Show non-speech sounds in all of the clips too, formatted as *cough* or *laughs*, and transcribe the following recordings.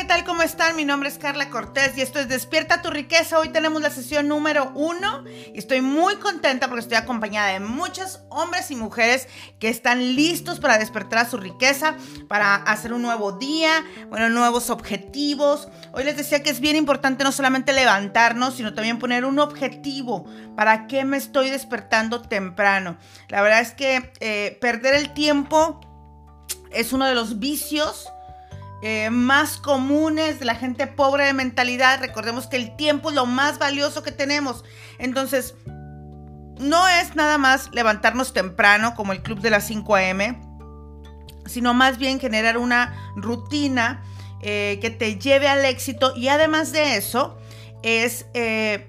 ¿qué tal? ¿Cómo están? Mi nombre es Carla Cortés y esto es Despierta tu riqueza. Hoy tenemos la sesión número uno y estoy muy contenta porque estoy acompañada de muchos hombres y mujeres que están listos para despertar a su riqueza, para hacer un nuevo día, bueno, nuevos objetivos. Hoy les decía que es bien importante no solamente levantarnos, sino también poner un objetivo. ¿Para qué me estoy despertando temprano? La verdad es que eh, perder el tiempo es uno de los vicios eh, más comunes de la gente pobre de mentalidad. Recordemos que el tiempo es lo más valioso que tenemos. Entonces, no es nada más levantarnos temprano como el club de las 5 a.m., sino más bien generar una rutina eh, que te lleve al éxito y además de eso es eh,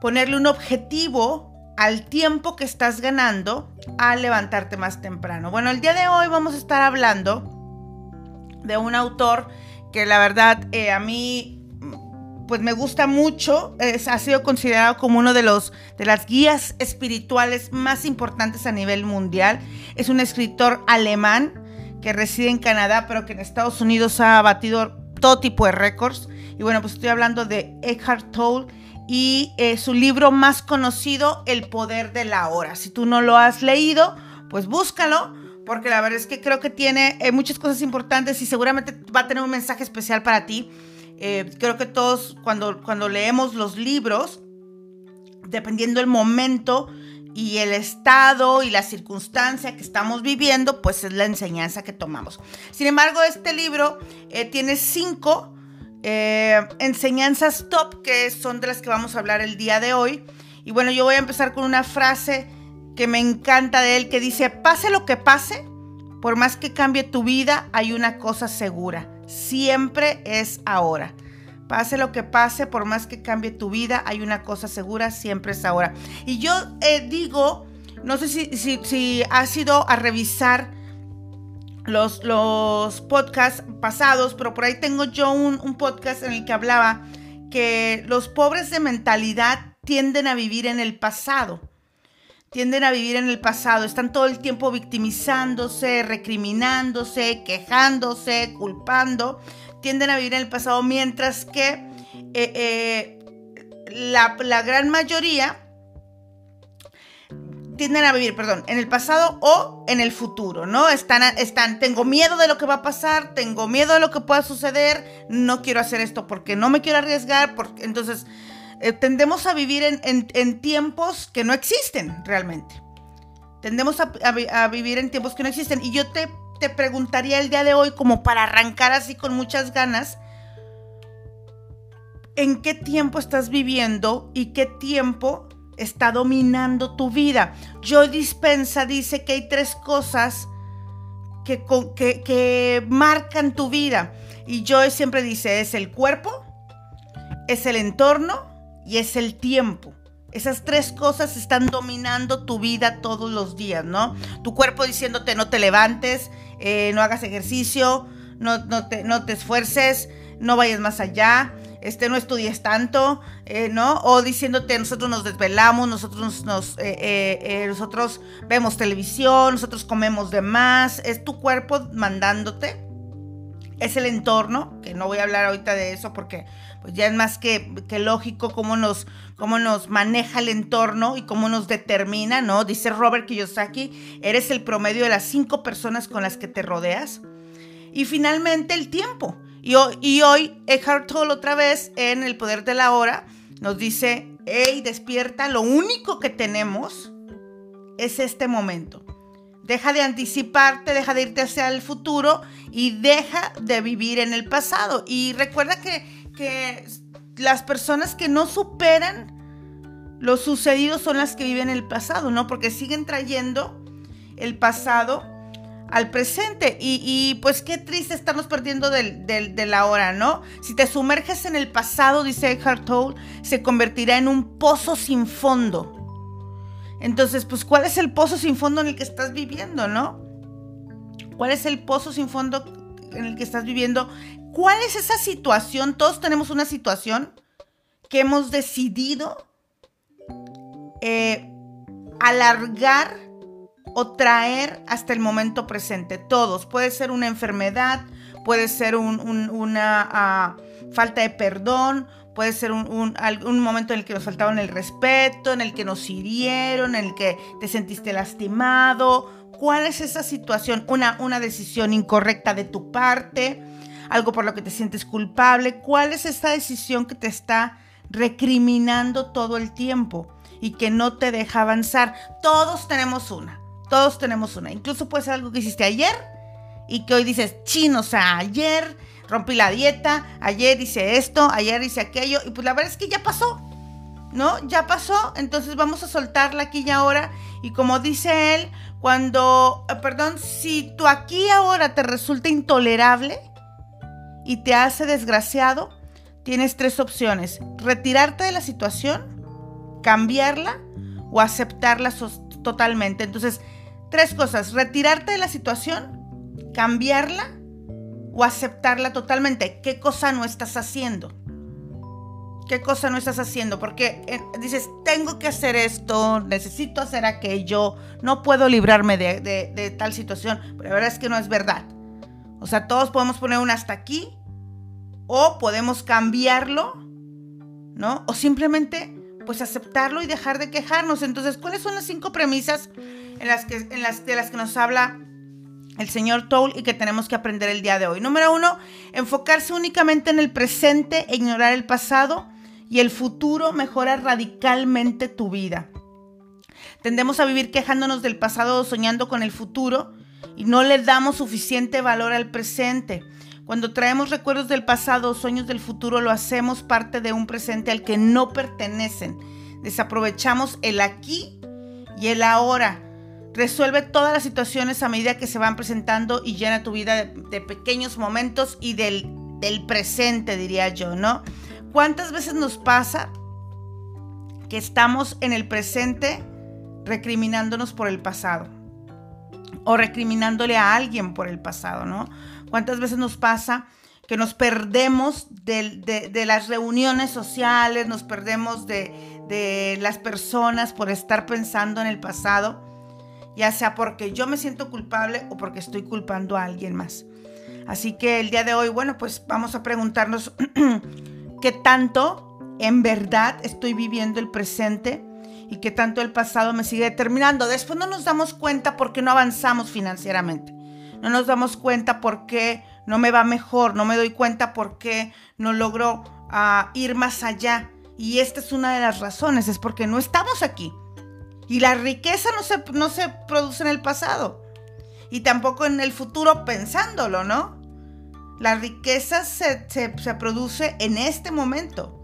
ponerle un objetivo al tiempo que estás ganando al levantarte más temprano. Bueno, el día de hoy vamos a estar hablando de un autor que la verdad eh, a mí pues me gusta mucho, ha sido considerado como uno de los de las guías espirituales más importantes a nivel mundial. Es un escritor alemán que reside en Canadá, pero que en Estados Unidos ha batido todo tipo de récords. Y bueno, pues estoy hablando de Eckhart Tolle y eh, su libro más conocido, El poder de la hora. Si tú no lo has leído, pues búscalo porque la verdad es que creo que tiene eh, muchas cosas importantes y seguramente va a tener un mensaje especial para ti. Eh, creo que todos cuando, cuando leemos los libros, dependiendo el momento y el estado y la circunstancia que estamos viviendo, pues es la enseñanza que tomamos. Sin embargo, este libro eh, tiene cinco enseñanzas top que son de las que vamos a hablar el día de hoy. Y bueno, yo voy a empezar con una frase que me encanta de él, que dice, pase lo que pase, por más que cambie tu vida, hay una cosa segura, siempre es ahora. Pase lo que pase, por más que cambie tu vida, hay una cosa segura, siempre es ahora. Y yo eh, digo, no sé si, si, has ido a revisar los, los podcasts pasados, pero por ahí tengo yo un, un podcast en el que hablaba que los pobres de mentalidad tienden a vivir en el pasado tienden a vivir en el pasado, están todo el tiempo victimizándose, recriminándose, quejándose, culpando, tienden a vivir en el pasado, mientras que eh, eh, la, gran mayoría tienden a vivir, perdón, en el pasado o en el futuro, ¿no? Están, están, tengo miedo de lo que va a pasar, tengo miedo de lo que pueda suceder, no quiero hacer esto porque no me quiero arriesgar, porque entonces eh, tendemos a vivir en, tiempos que no existen realmente. Tendemos a, vivir en tiempos que no existen. Y yo te, te preguntaría el día de hoy, como para arrancar así con muchas ganas, ¿en qué tiempo estás viviendo y qué tiempo está dominando tu vida? Joe Dispensa dice que hay tres cosas que, que, que marcan tu vida. Y Joe siempre dice, es el cuerpo, es el entorno y es el tiempo. Esas tres cosas están dominando tu vida todos los días, ¿no? Tu cuerpo diciéndote no te levantes, eh, no hagas ejercicio, no, no, te, no te esfuerces, no vayas más allá, este, no estudies tanto, eh, ¿no? O diciéndote, nosotros nos desvelamos, nosotros, nos, eh, nosotros vemos televisión, nosotros comemos de más, es tu cuerpo mandándote, es el entorno, que no voy a hablar ahorita de eso porque pues ya es más que, lógico cómo nos, cómo nos maneja el entorno y cómo nos determina, ¿no? Dice Robert Kiyosaki, eres el promedio de las cinco personas con las que te rodeas. Y finalmente el tiempo. Y hoy, y hoy Eckhart Tolle otra vez en El Poder de la Hora nos dice, hey, despierta, lo único que tenemos es este momento. Deja de anticiparte, deja de irte hacia el futuro y deja de vivir en el pasado. Y recuerda que las personas que no superan lo sucedido son las que viven el pasado, ¿no? Porque siguen trayendo el pasado al presente. Y, pues qué triste estamos perdiendo del, de la hora, ¿no? Si te sumerges en el pasado, dice Eckhart Tolle, se convertirá en un pozo sin fondo. Entonces, pues, ¿cuál es el pozo sin fondo en el que estás viviendo, no? ¿Cuál es el pozo sin fondo en el que estás viviendo ¿Cuál es esa situación? Todos tenemos una situación que hemos decidido eh, alargar o traer hasta el momento presente. Todos. Puede ser una enfermedad, puede ser una ah, falta de perdón, puede ser un, momento en el que nos faltaron el respeto, en el que nos hirieron, en el que te sentiste lastimado. ¿Cuál es esa situación? Una, una decisión incorrecta de tu parte, algo por lo que te sientes culpable. ¿Cuál es esa decisión que te está recriminando todo el tiempo y que no te deja avanzar? Todos tenemos una, todos tenemos una. Incluso puede ser algo que hiciste ayer y que hoy dices, chino, o sea, ayer rompí la dieta, ayer hice esto, ayer hice aquello, y pues la verdad es que ya pasó, ¿no? Ya pasó, entonces vamos a soltarla aquí y ahora, y como dice él, cuando, eh, perdón, si tú aquí y ahora te resulta intolerable y te hace desgraciado, tienes tres opciones, retirarte de la situación, cambiarla o aceptarla totalmente. Entonces, tres cosas, retirarte de la situación, cambiarla o aceptarla totalmente. ¿Qué cosa no estás haciendo? ¿Qué cosa no estás haciendo? Porque eh, dices, tengo que hacer esto, necesito hacer aquello, no puedo librarme de, tal situación. Pero la verdad es que no es verdad. O sea, todos podemos poner un hasta aquí o podemos cambiarlo, ¿no? O simplemente pues aceptarlo y dejar de quejarnos. Entonces, ¿cuáles son las cinco premisas en las que, en las, de las que nos habla el señor Toll y que tenemos que aprender el día de hoy. Número uno, enfocarse únicamente en el presente e ignorar el pasado y el futuro mejora radicalmente tu vida. Tendemos a vivir quejándonos del pasado o soñando con el futuro y no le damos suficiente valor al presente. Cuando traemos recuerdos del pasado o sueños del futuro, lo hacemos parte de un presente al que no pertenecen. Desaprovechamos el aquí y el ahora Resuelve todas las situaciones a medida que se van presentando y llena tu vida de, pequeños momentos y del, presente, diría yo, ¿no? ¿Cuántas veces nos pasa que estamos en el presente recriminándonos por el pasado? O recriminándole a alguien por el pasado, ¿no? ¿Cuántas veces nos pasa que nos perdemos de, de las reuniones sociales, nos perdemos de, de, las personas por estar pensando en el pasado? Ya sea porque yo me siento culpable o porque estoy culpando a alguien más. Así que el día de hoy, bueno, pues vamos a preguntarnos *clears throat* qué tanto en verdad estoy viviendo el presente y qué tanto el pasado me sigue determinando. Después no nos damos cuenta por qué no avanzamos financieramente. No nos damos cuenta por qué no me va mejor. No me doy cuenta por qué no logro ah, ir más allá. Y esta es una de las razones, es porque no estamos aquí. Y la riqueza no se, no se produce en el pasado. Y tampoco en el futuro pensándolo, ¿no? La riqueza se, produce en este momento.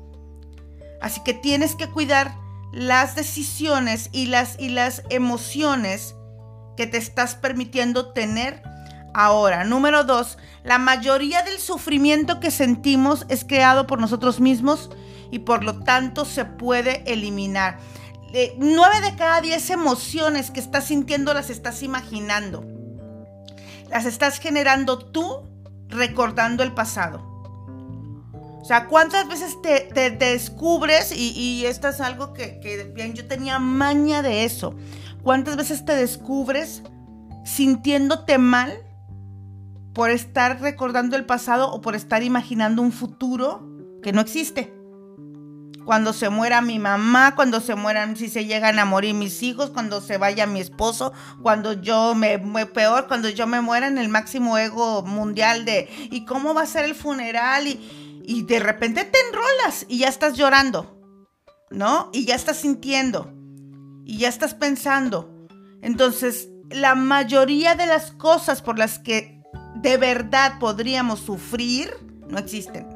Así que tienes que cuidar las decisiones y las, y las emociones que te estás permitiendo tener ahora. Número dos, la mayoría del sufrimiento que sentimos es creado por nosotros mismos y por lo tanto se puede eliminar nueve de cada diez emociones que estás sintiendo las estás imaginando. Las estás generando tú recordando el pasado. O sea, ¿cuántas veces te, descubres? Y, esto es algo que, que bien, yo tenía maña de eso. ¿Cuántas veces te descubres sintiéndote mal por estar recordando el pasado o por estar imaginando un futuro que no existe? Cuando se muera mi mamá, cuando se mueran, si se llegan a morir mis hijos, cuando se vaya mi esposo, cuando yo me, peor, cuando yo me muera en el máximo ego mundial de, ¿y cómo va a ser el funeral? Y, y de repente te enrolas y ya estás llorando, ¿no? Y ya estás sintiendo, y ya estás pensando. Entonces, la mayoría de las cosas por las que de verdad podríamos sufrir no existen.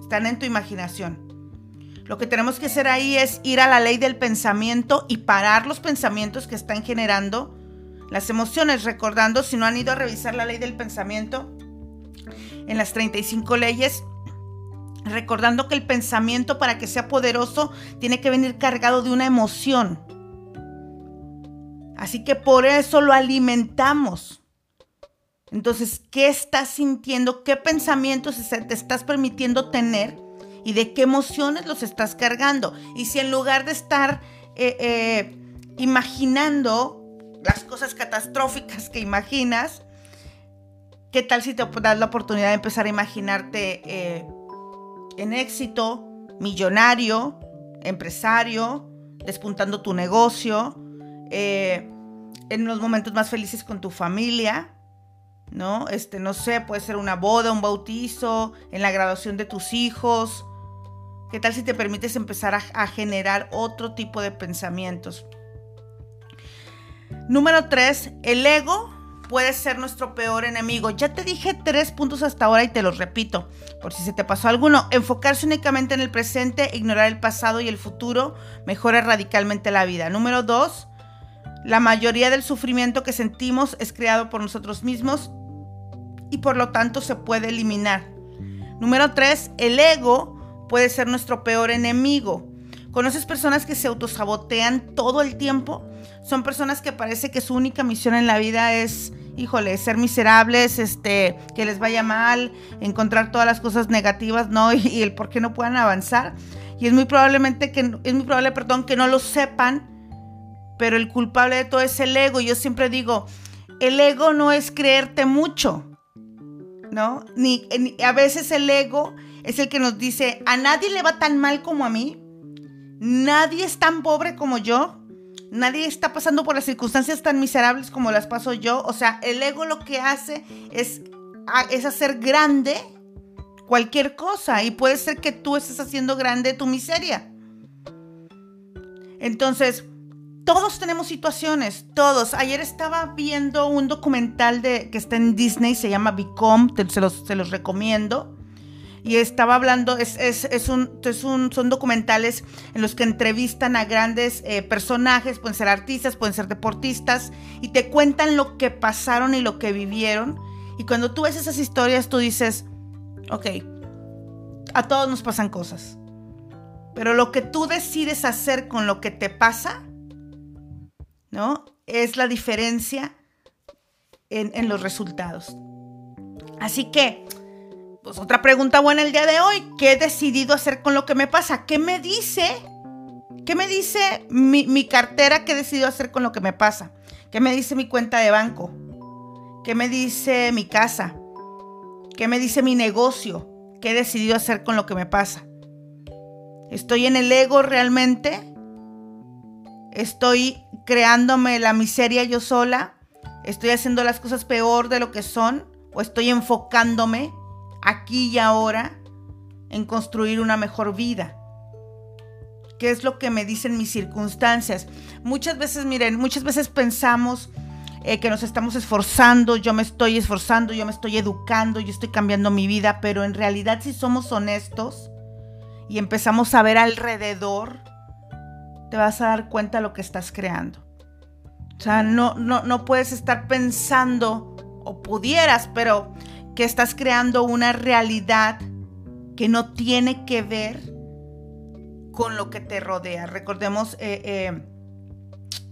Están en tu imaginación. Lo que tenemos que hacer ahí es ir a la ley del pensamiento y parar los pensamientos que están generando las emociones, recordando, si no han ido a revisar la ley del pensamiento en las 35 leyes, recordando que el pensamiento para que sea poderoso tiene que venir cargado de una emoción. Así que por eso lo alimentamos. Entonces, ¿qué estás sintiendo? ¿Qué pensamientos te estás permitiendo tener? Y de qué emociones los estás cargando. Y si en lugar de estar eh, eh, imaginando las cosas catastróficas que imaginas, ¿Qué tal si te das la oportunidad de empezar a imaginarte eh, en éxito, millonario, empresario, despuntando tu negocio, en los momentos más felices con tu familia, ¿no? Este, no sé, puede ser una boda, un bautizo, en la graduación de tus hijos. ¿Qué tal si te permites empezar a, generar otro tipo de pensamientos? Número tres, el ego puede ser nuestro peor enemigo. Ya te dije tres puntos hasta ahora y te los repito, por si se te pasó alguno. Enfocarse únicamente en el presente, ignorar el pasado y el futuro, mejora radicalmente la vida. Número dos, la mayoría del sufrimiento que sentimos es creado por nosotros mismos y por lo tanto se puede eliminar. Número tres, el ego puede ser nuestro peor enemigo. ¿Conoces personas que se autosabotean todo el tiempo? Son personas que parece que su única misión en la vida es, híjole, ser miserables, este, que les vaya mal, encontrar todas las cosas negativas, ¿no? *laughs* Y, el por qué no puedan avanzar. Y es muy probablemente que, es muy probable, perdón, que no lo sepan, pero el culpable de todo es el ego. Yo siempre digo, el ego no es creerte mucho, ¿no? Ni, a veces el ego es el que nos dice, a nadie le va tan mal como a mí, nadie es tan pobre como yo, nadie está pasando por las circunstancias tan miserables como las paso yo. O sea, el ego lo que hace es, es hacer grande cualquier cosa y puede ser que tú estés haciendo grande tu miseria. Entonces, todos tenemos situaciones, todos. Ayer estaba viendo un documental de, que está en Disney, se llama Become, se, los, se los recomiendo. Y estaba hablando, es, un, son documentales en los que entrevistan a grandes eh, personajes, pueden ser artistas, pueden ser deportistas, y te cuentan lo que pasaron y lo que vivieron. Y cuando tú ves esas historias, tú dices, ok, a todos nos pasan cosas. Pero lo que tú decides hacer con lo que te pasa, ¿no? Es la diferencia en, los resultados. Así que, pues otra pregunta buena el día de hoy. ¿Qué he decidido hacer con lo que me pasa? ¿Qué me dice? ¿Qué me dice mi, cartera que he decidido hacer con lo que me pasa? ¿Qué me dice mi cuenta de banco? ¿Qué me dice mi casa? ¿Qué me dice mi negocio? ¿Qué he decidido hacer con lo que me pasa? ¿Estoy en el ego realmente? estoy creándome la miseria yo sola, estoy haciendo las cosas peor de lo que son, o estoy enfocándome aquí y ahora en construir una mejor vida. ¿Qué es lo que me dicen mis circunstancias? Muchas veces, miren, muchas veces pensamos eh, que nos estamos esforzando, yo me estoy esforzando, yo me estoy educando, yo estoy cambiando mi vida, pero en realidad si somos honestos y empezamos a ver alrededor, te vas a dar cuenta de lo que estás creando. O sea, no, no, no puedes estar pensando, o pudieras, pero que estás creando una realidad que no tiene que ver con lo que te rodea. Recordemos eh, eh,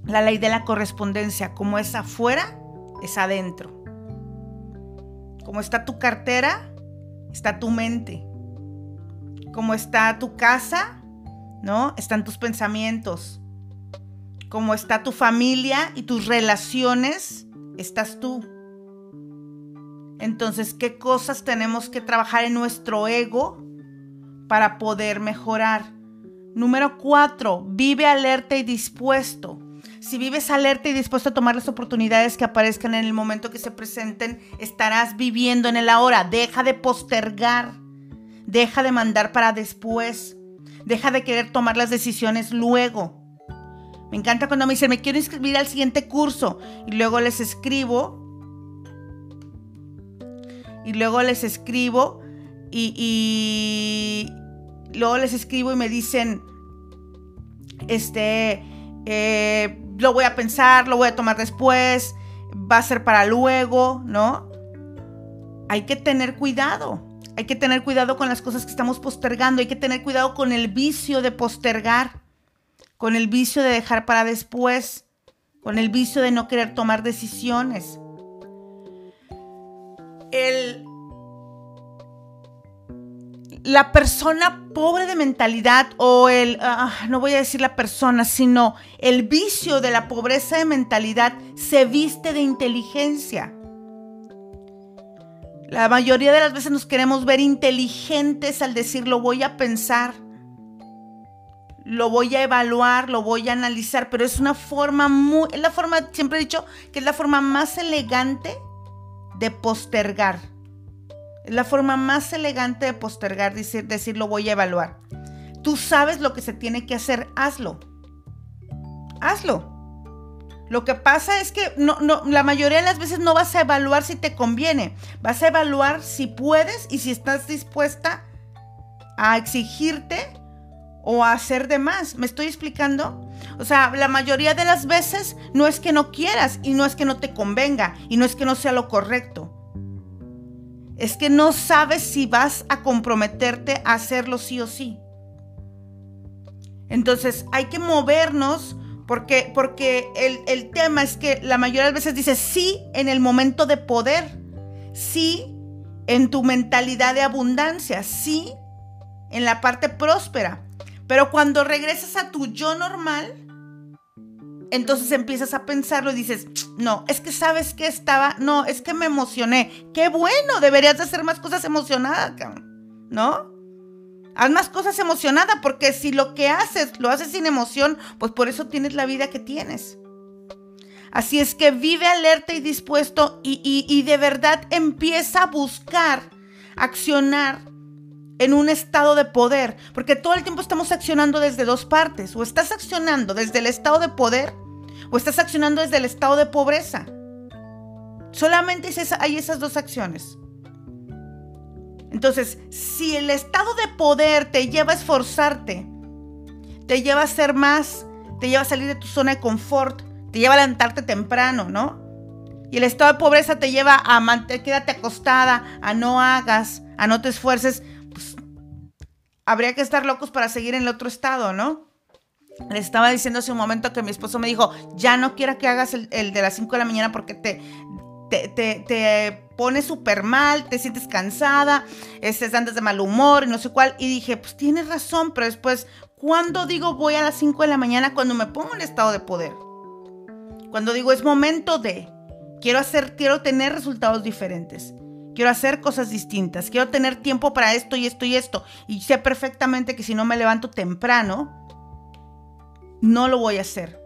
la ley de la correspondencia, como es afuera, es adentro. Como está tu cartera, está tu mente. Como está tu casa, ¿no? Están tus pensamientos. Como está tu familia y tus relaciones, estás tú. Entonces, ¿qué cosas tenemos que trabajar en nuestro ego para poder mejorar? Número cuatro, vive alerta y dispuesto. Si vives alerta y dispuesto a tomar las oportunidades que aparezcan en el momento que se presenten, estarás viviendo en el ahora. Deja de postergar. Deja de mandar para después. Deja de querer tomar las decisiones luego. Me encanta cuando me dicen, me quiero inscribir al siguiente curso. Y luego les escribo. Y luego les escribo. Y, luego les escribo y me dicen, este, eh, lo voy a pensar, lo voy a tomar después, va a ser para luego, ¿no? Hay que tener cuidado. Hay que tener cuidado con las cosas que estamos postergando, hay que tener cuidado con el vicio de postergar, con el vicio de dejar para después, con el vicio de no querer tomar decisiones. La persona pobre de mentalidad o el, ah, no voy a decir la persona, sino el vicio de la pobreza de mentalidad se viste de inteligencia. La mayoría de las veces nos queremos ver inteligentes al decir lo voy a pensar, lo voy a evaluar, lo voy a analizar, pero es una forma muy, es la forma, siempre he dicho que es la forma más elegante de postergar. Es la forma más elegante de postergar, decir, decir lo voy a evaluar. Tú sabes lo que se tiene que hacer, hazlo. Hazlo. Lo que pasa es que no, no, la mayoría de las veces no vas a evaluar si te conviene. Vas a evaluar si puedes y si estás dispuesta a exigirte o a hacer de más. ¿Me estoy explicando? O sea, la mayoría de las veces no es que no quieras y no es que no te convenga y no es que no sea lo correcto. Es que no sabes si vas a comprometerte a hacerlo sí o sí. Entonces hay que movernos porque, porque el, el, tema es que la mayoría de las veces dices sí en el momento de poder, sí en tu mentalidad de abundancia, sí en la parte próspera. Pero cuando regresas a tu yo normal, entonces empiezas a pensarlo y dices, no, es que sabes que estaba, no, es que me emocioné. Qué bueno, deberías de hacer más cosas emocionadas, ¿no? Haz más cosas emocionadas porque si lo que haces lo haces sin emoción, pues por eso tienes la vida que tienes. Así es que vive alerta y dispuesto y, y de verdad empieza a buscar, accionar en un estado de poder, porque todo el tiempo estamos accionando desde dos partes, o estás accionando desde el estado de poder, o estás accionando desde el estado de pobreza. Solamente hay esas dos acciones. Entonces, si el estado de poder te lleva a esforzarte, te lleva a ser más, te lleva a salir de tu zona de confort, te lleva a levantarte temprano, ¿no? Y el estado de pobreza te lleva a quédate acostada, a no hagas, a no te esfuerces, habría que estar locos para seguir en el otro estado, ¿no? Le estaba diciendo hace un momento que mi esposo me dijo, ya no quiero que hagas el, de las 5 de la mañana porque te, te, te, te pones súper mal, te sientes cansada, estés andas de mal humor y no sé cuál. Y dije, pues tienes razón, pero después, ¿cuándo digo voy a las 5 de la mañana? Cuando me pongo en estado de poder. Cuando digo es momento de, quiero hacer, quiero tener resultados diferentes. Quiero hacer cosas distintas. Quiero tener tiempo para esto y esto y esto. Y sé perfectamente que si no me levanto temprano, no lo voy a hacer.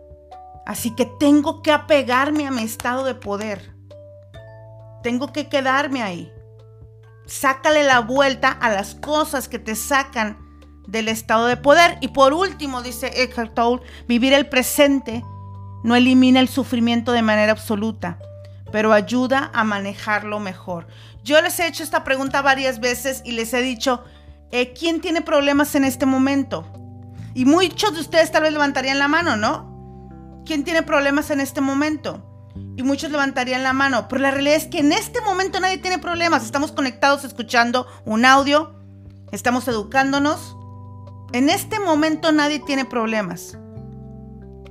Así que tengo que apegarme a mi estado de poder. Tengo que quedarme ahí. Sácale la vuelta a las cosas que te sacan del estado de poder. Y por último, dice Eckhart Tolle, vivir el presente no elimina el sufrimiento de manera absoluta, pero ayuda a manejarlo mejor. Yo les he hecho esta pregunta varias veces y les he dicho, eh, ¿quién tiene problemas en este momento? Y muchos de ustedes tal vez levantarían la mano, ¿no? ¿Quién tiene problemas en este momento? Y muchos levantarían la mano, pero la realidad es que en este momento nadie tiene problemas. Estamos conectados escuchando un audio, estamos educándonos. En este momento nadie tiene problemas.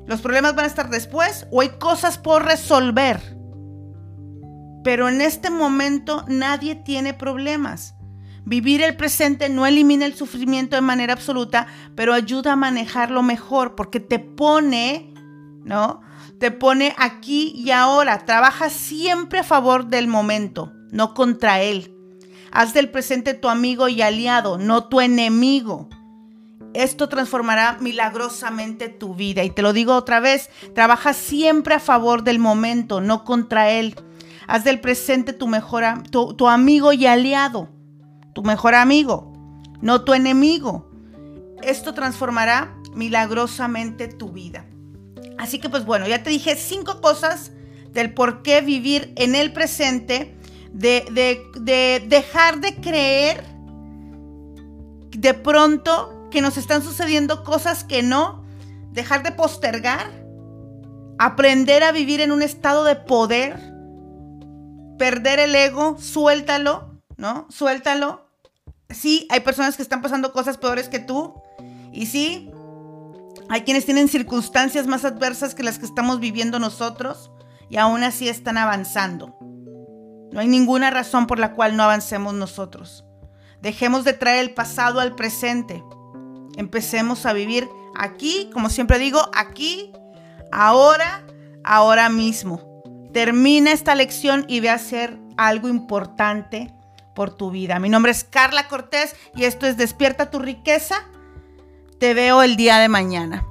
Los problemas van a estar después o hay cosas por resolver. Pero en este momento nadie tiene problemas. Vivir el presente no elimina el sufrimiento de manera absoluta, pero ayuda a manejarlo mejor porque te pone, ¿no? Te pone aquí y ahora. Trabaja siempre a favor del momento, no contra él. Haz del presente tu amigo y aliado, no tu enemigo. Esto transformará milagrosamente tu vida. Y te lo digo otra vez, trabaja siempre a favor del momento, no contra él. Haz del presente tu mejor tu, tu amigo y aliado, tu mejor amigo, no tu enemigo. Esto transformará milagrosamente tu vida. Así que pues bueno, ya te dije cinco cosas del por qué vivir en el presente, de, de, dejar de creer de pronto que nos están sucediendo cosas que no, dejar de postergar, aprender a vivir en un estado de poder, perder el ego, suéltalo, ¿no? Suéltalo. Sí, hay personas que están pasando cosas peores que tú. Y sí, hay quienes tienen circunstancias más adversas que las que estamos viviendo nosotros y aún así están avanzando. No hay ninguna razón por la cual no avancemos nosotros. Dejemos de traer el pasado al presente. Empecemos a vivir aquí, como siempre digo, aquí, ahora, ahora mismo. Termina esta lección y ve a hacer algo importante por tu vida. Mi nombre es Carla Cortés y esto es Despierta tu riqueza. Te veo el día de mañana.